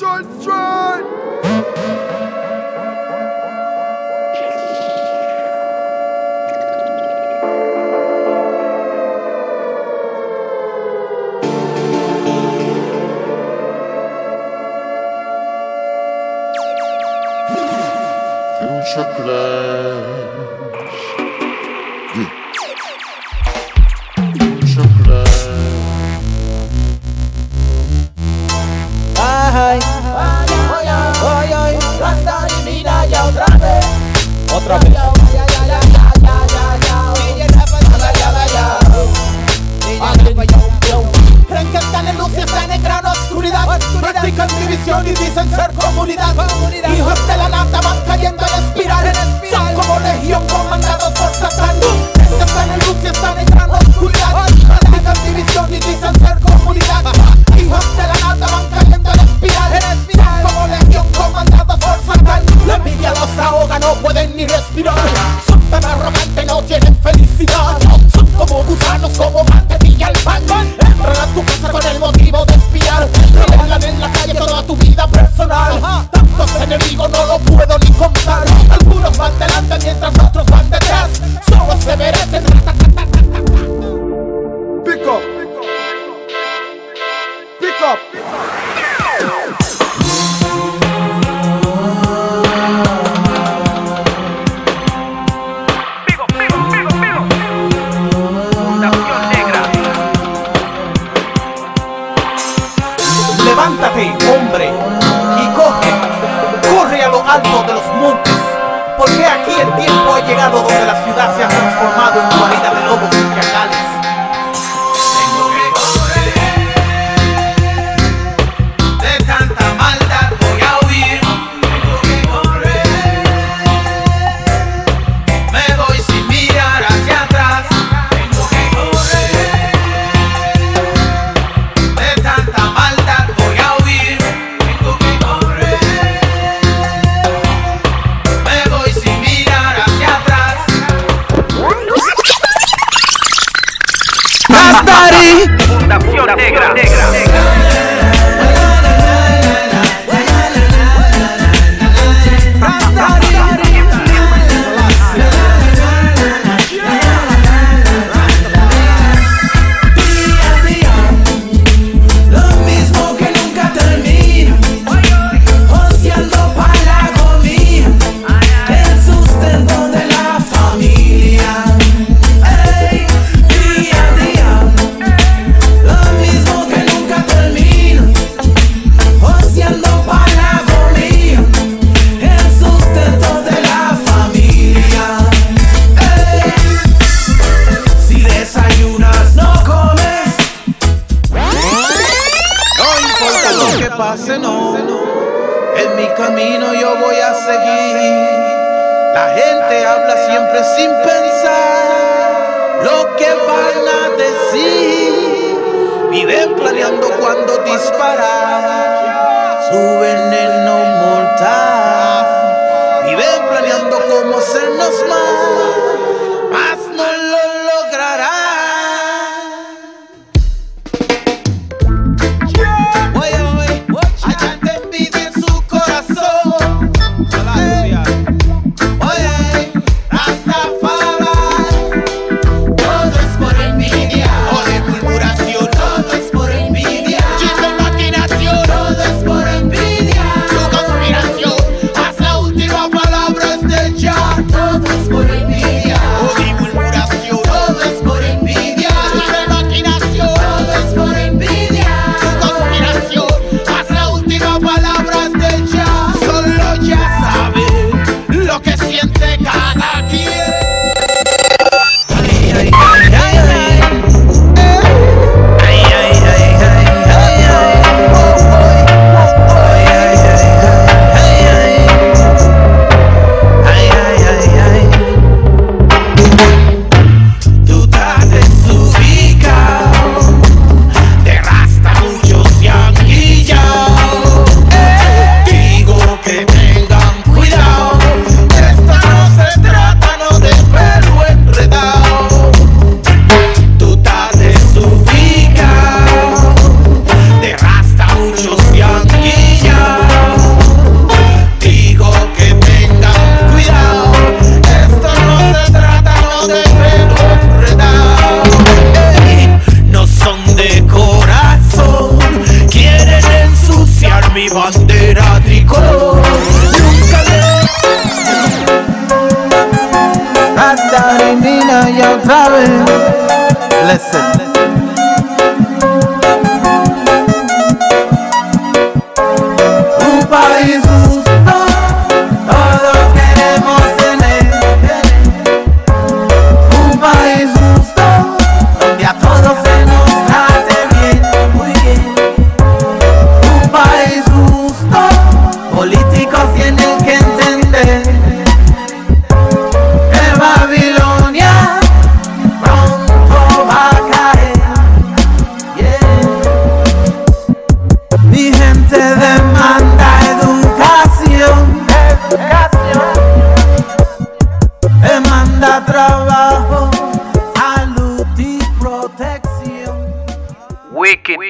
George Strait! Future. comunidad. Hijos de la nata van cayendo en espiral. Son como legión. se merecen. Pick up. Pick up. Pick up. levántate, hombre, y coge, corre a lo alto de los montes. Porque aquí el tiempo ha llegado donde la ciudad se ha transformado en guarida de Fundación Negra. La gente habla siempre sin pensar lo que van a decir. Viven planeando cuando disparar. Suben el no mortal. Viven planeando cómo sernos más. tricot Hasta remina ya sabe. Listen.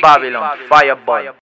Babylon, Babylon fireburn.